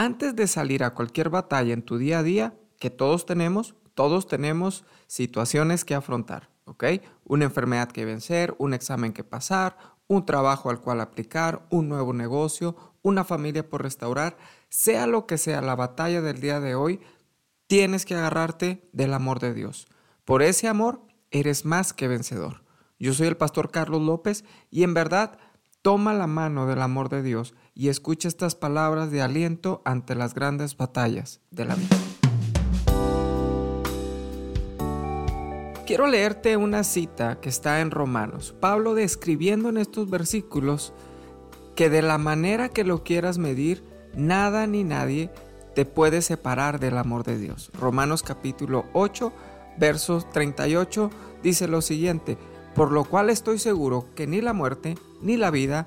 antes de salir a cualquier batalla en tu día a día, que todos tenemos, todos tenemos situaciones que afrontar, ¿ok? Una enfermedad que vencer, un examen que pasar, un trabajo al cual aplicar, un nuevo negocio, una familia por restaurar, sea lo que sea la batalla del día de hoy, tienes que agarrarte del amor de Dios. Por ese amor eres más que vencedor. Yo soy el pastor Carlos López y en verdad toma la mano del amor de Dios y escucha estas palabras de aliento ante las grandes batallas de la vida. Quiero leerte una cita que está en Romanos. Pablo describiendo en estos versículos que de la manera que lo quieras medir, nada ni nadie te puede separar del amor de Dios. Romanos capítulo 8, versos 38 dice lo siguiente, por lo cual estoy seguro que ni la muerte, ni la vida,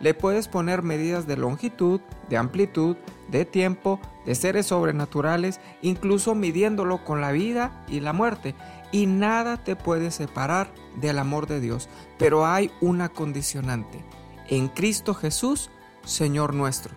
le puedes poner medidas de longitud, de amplitud, de tiempo, de seres sobrenaturales, incluso midiéndolo con la vida y la muerte. Y nada te puede separar del amor de Dios. Pero hay una condicionante. En Cristo Jesús, Señor nuestro.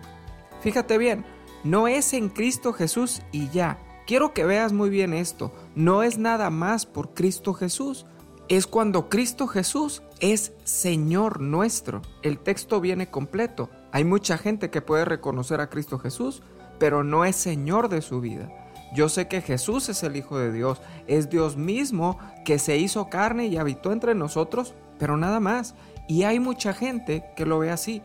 Fíjate bien, no es en Cristo Jesús y ya. Quiero que veas muy bien esto. No es nada más por Cristo Jesús es cuando Cristo Jesús es Señor nuestro. El texto viene completo. Hay mucha gente que puede reconocer a Cristo Jesús, pero no es Señor de su vida. Yo sé que Jesús es el Hijo de Dios, es Dios mismo que se hizo carne y habitó entre nosotros, pero nada más. Y hay mucha gente que lo ve así.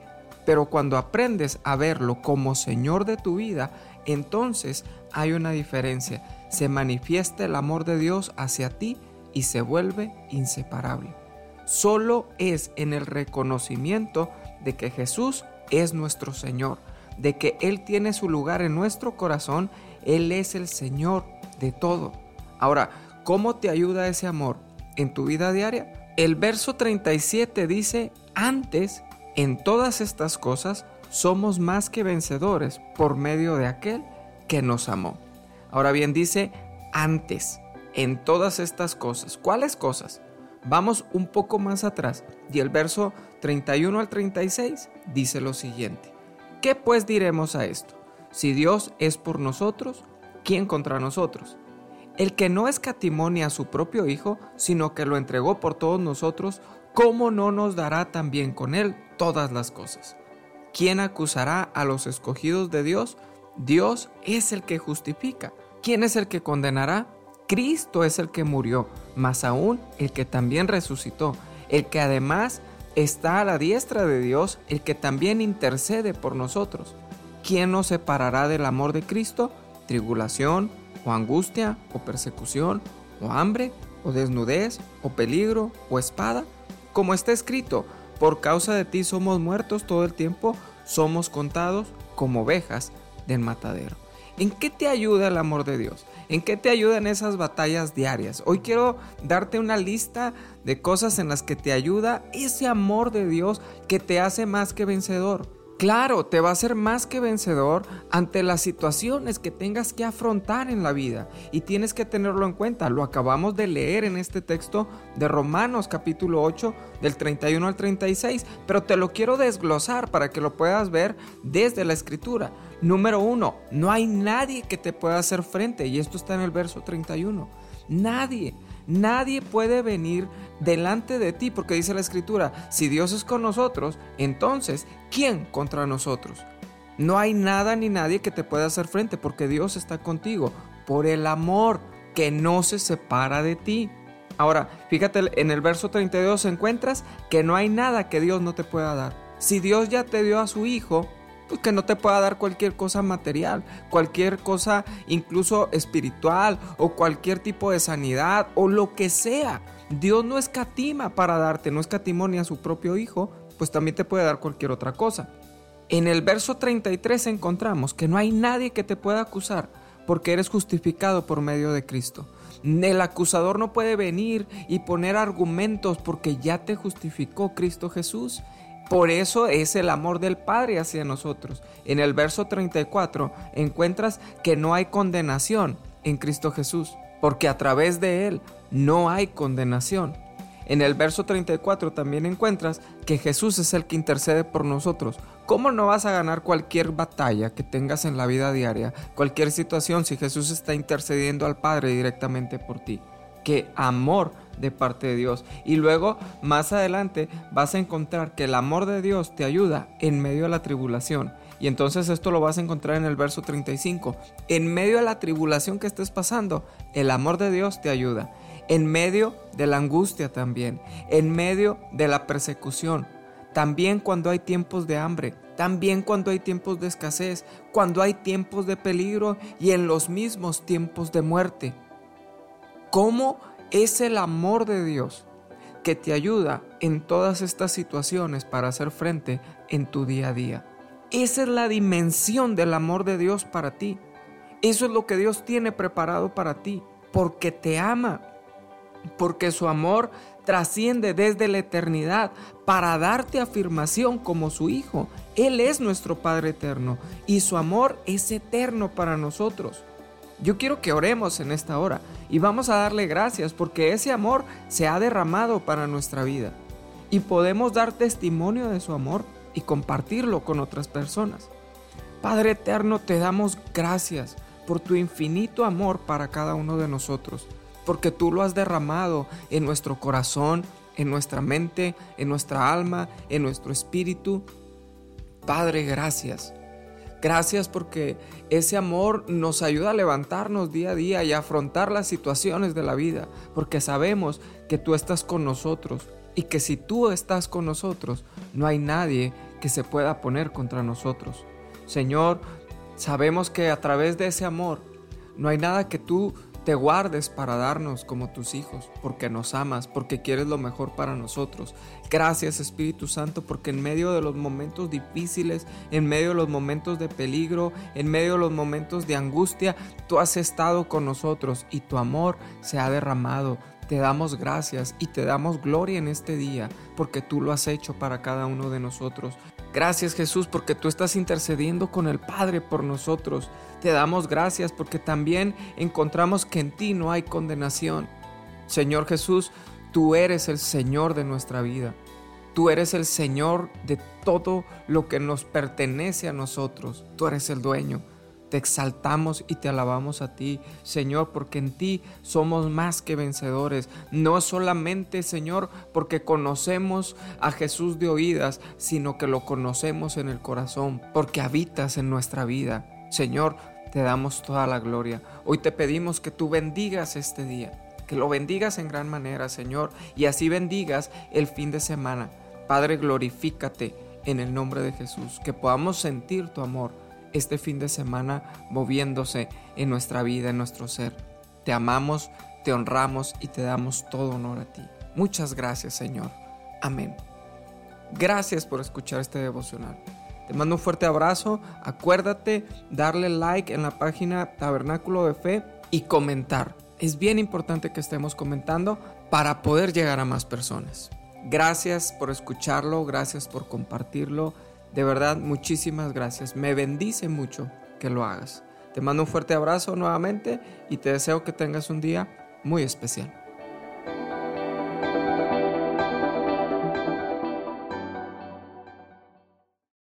Pero cuando aprendes a verlo como Señor de tu vida, entonces hay una diferencia. Se manifiesta el amor de Dios hacia ti y se vuelve inseparable. Solo es en el reconocimiento de que Jesús es nuestro Señor, de que Él tiene su lugar en nuestro corazón, Él es el Señor de todo. Ahora, ¿cómo te ayuda ese amor en tu vida diaria? El verso 37 dice, antes, en todas estas cosas, somos más que vencedores por medio de aquel que nos amó. Ahora bien, dice, antes en todas estas cosas. ¿Cuáles cosas? Vamos un poco más atrás y el verso 31 al 36 dice lo siguiente. ¿Qué pues diremos a esto? Si Dios es por nosotros, ¿quién contra nosotros? El que no escatimonia a su propio Hijo, sino que lo entregó por todos nosotros, ¿cómo no nos dará también con él todas las cosas? ¿Quién acusará a los escogidos de Dios? Dios es el que justifica. ¿Quién es el que condenará? Cristo es el que murió, más aún el que también resucitó, el que además está a la diestra de Dios, el que también intercede por nosotros. ¿Quién nos separará del amor de Cristo? ¿Tribulación, o angustia, o persecución, o hambre, o desnudez, o peligro, o espada? Como está escrito, por causa de ti somos muertos todo el tiempo, somos contados como ovejas del matadero. ¿En qué te ayuda el amor de Dios? ¿En qué te ayudan esas batallas diarias? Hoy quiero darte una lista de cosas en las que te ayuda ese amor de Dios que te hace más que vencedor. Claro, te va a hacer más que vencedor ante las situaciones que tengas que afrontar en la vida y tienes que tenerlo en cuenta. Lo acabamos de leer en este texto de Romanos capítulo 8 del 31 al 36, pero te lo quiero desglosar para que lo puedas ver desde la escritura. Número uno, no hay nadie que te pueda hacer frente y esto está en el verso 31. Nadie. Nadie puede venir delante de ti porque dice la escritura, si Dios es con nosotros, entonces, ¿quién contra nosotros? No hay nada ni nadie que te pueda hacer frente porque Dios está contigo por el amor que no se separa de ti. Ahora, fíjate, en el verso 32 encuentras que no hay nada que Dios no te pueda dar. Si Dios ya te dio a su Hijo, pues que no te pueda dar cualquier cosa material, cualquier cosa incluso espiritual o cualquier tipo de sanidad o lo que sea. Dios no escatima para darte, no escatimó ni a su propio Hijo, pues también te puede dar cualquier otra cosa. En el verso 33 encontramos que no hay nadie que te pueda acusar porque eres justificado por medio de Cristo. El acusador no puede venir y poner argumentos porque ya te justificó Cristo Jesús. Por eso es el amor del Padre hacia nosotros. En el verso 34 encuentras que no hay condenación en Cristo Jesús, porque a través de Él no hay condenación. En el verso 34 también encuentras que Jesús es el que intercede por nosotros. ¿Cómo no vas a ganar cualquier batalla que tengas en la vida diaria, cualquier situación, si Jesús está intercediendo al Padre directamente por ti? ¡Qué amor de parte de Dios! Y luego, más adelante, vas a encontrar que el amor de Dios te ayuda en medio de la tribulación. Y entonces esto lo vas a encontrar en el verso 35. En medio de la tribulación que estés pasando, el amor de Dios te ayuda en medio de la angustia también, en medio de la persecución, también cuando hay tiempos de hambre, también cuando hay tiempos de escasez, cuando hay tiempos de peligro y en los mismos tiempos de muerte. ¿Cómo es el amor de Dios que te ayuda en todas estas situaciones para hacer frente en tu día a día? Esa es la dimensión del amor de Dios para ti. Eso es lo que Dios tiene preparado para ti, porque te ama, porque su amor trasciende desde la eternidad para darte afirmación como su Hijo. Él es nuestro Padre eterno y su amor es eterno para nosotros. Yo quiero que oremos en esta hora y vamos a darle gracias porque ese amor se ha derramado para nuestra vida y podemos dar testimonio de su amor y compartirlo con otras personas. Padre eterno, te damos gracias por tu infinito amor para cada uno de nosotros porque tú lo has derramado en nuestro corazón, en nuestra mente, en nuestra alma, en nuestro espíritu. Padre, gracias. Gracias porque ese amor nos ayuda a levantarnos día a día y a afrontar las situaciones de la vida, porque sabemos que tú estás con nosotros y que si tú estás con nosotros, no hay nadie que se pueda poner contra nosotros. Señor, sabemos que a través de ese amor no hay nada que tú te guardes para darnos como tus hijos, porque nos amas, porque quieres lo mejor para nosotros. Gracias Espíritu Santo, porque en medio de los momentos difíciles, en medio de los momentos de peligro, en medio de los momentos de angustia, tú has estado con nosotros y tu amor se ha derramado. Te damos gracias y te damos gloria en este día, porque tú lo has hecho para cada uno de nosotros. Gracias Jesús porque tú estás intercediendo con el Padre por nosotros. Te damos gracias porque también encontramos que en ti no hay condenación. Señor Jesús, tú eres el Señor de nuestra vida. Tú eres el Señor de todo lo que nos pertenece a nosotros. Tú eres el dueño. Te exaltamos y te alabamos a ti, Señor, porque en ti somos más que vencedores. No solamente, Señor, porque conocemos a Jesús de oídas, sino que lo conocemos en el corazón, porque habitas en nuestra vida. Señor, te damos toda la gloria. Hoy te pedimos que tú bendigas este día, que lo bendigas en gran manera, Señor, y así bendigas el fin de semana. Padre, glorifícate en el nombre de Jesús, que podamos sentir tu amor este fin de semana moviéndose en nuestra vida, en nuestro ser. Te amamos, te honramos y te damos todo honor a ti. Muchas gracias Señor. Amén. Gracias por escuchar este devocional. Te mando un fuerte abrazo. Acuérdate darle like en la página Tabernáculo de Fe y comentar. Es bien importante que estemos comentando para poder llegar a más personas. Gracias por escucharlo, gracias por compartirlo. De verdad, muchísimas gracias. Me bendice mucho que lo hagas. Te mando un fuerte abrazo nuevamente y te deseo que tengas un día muy especial.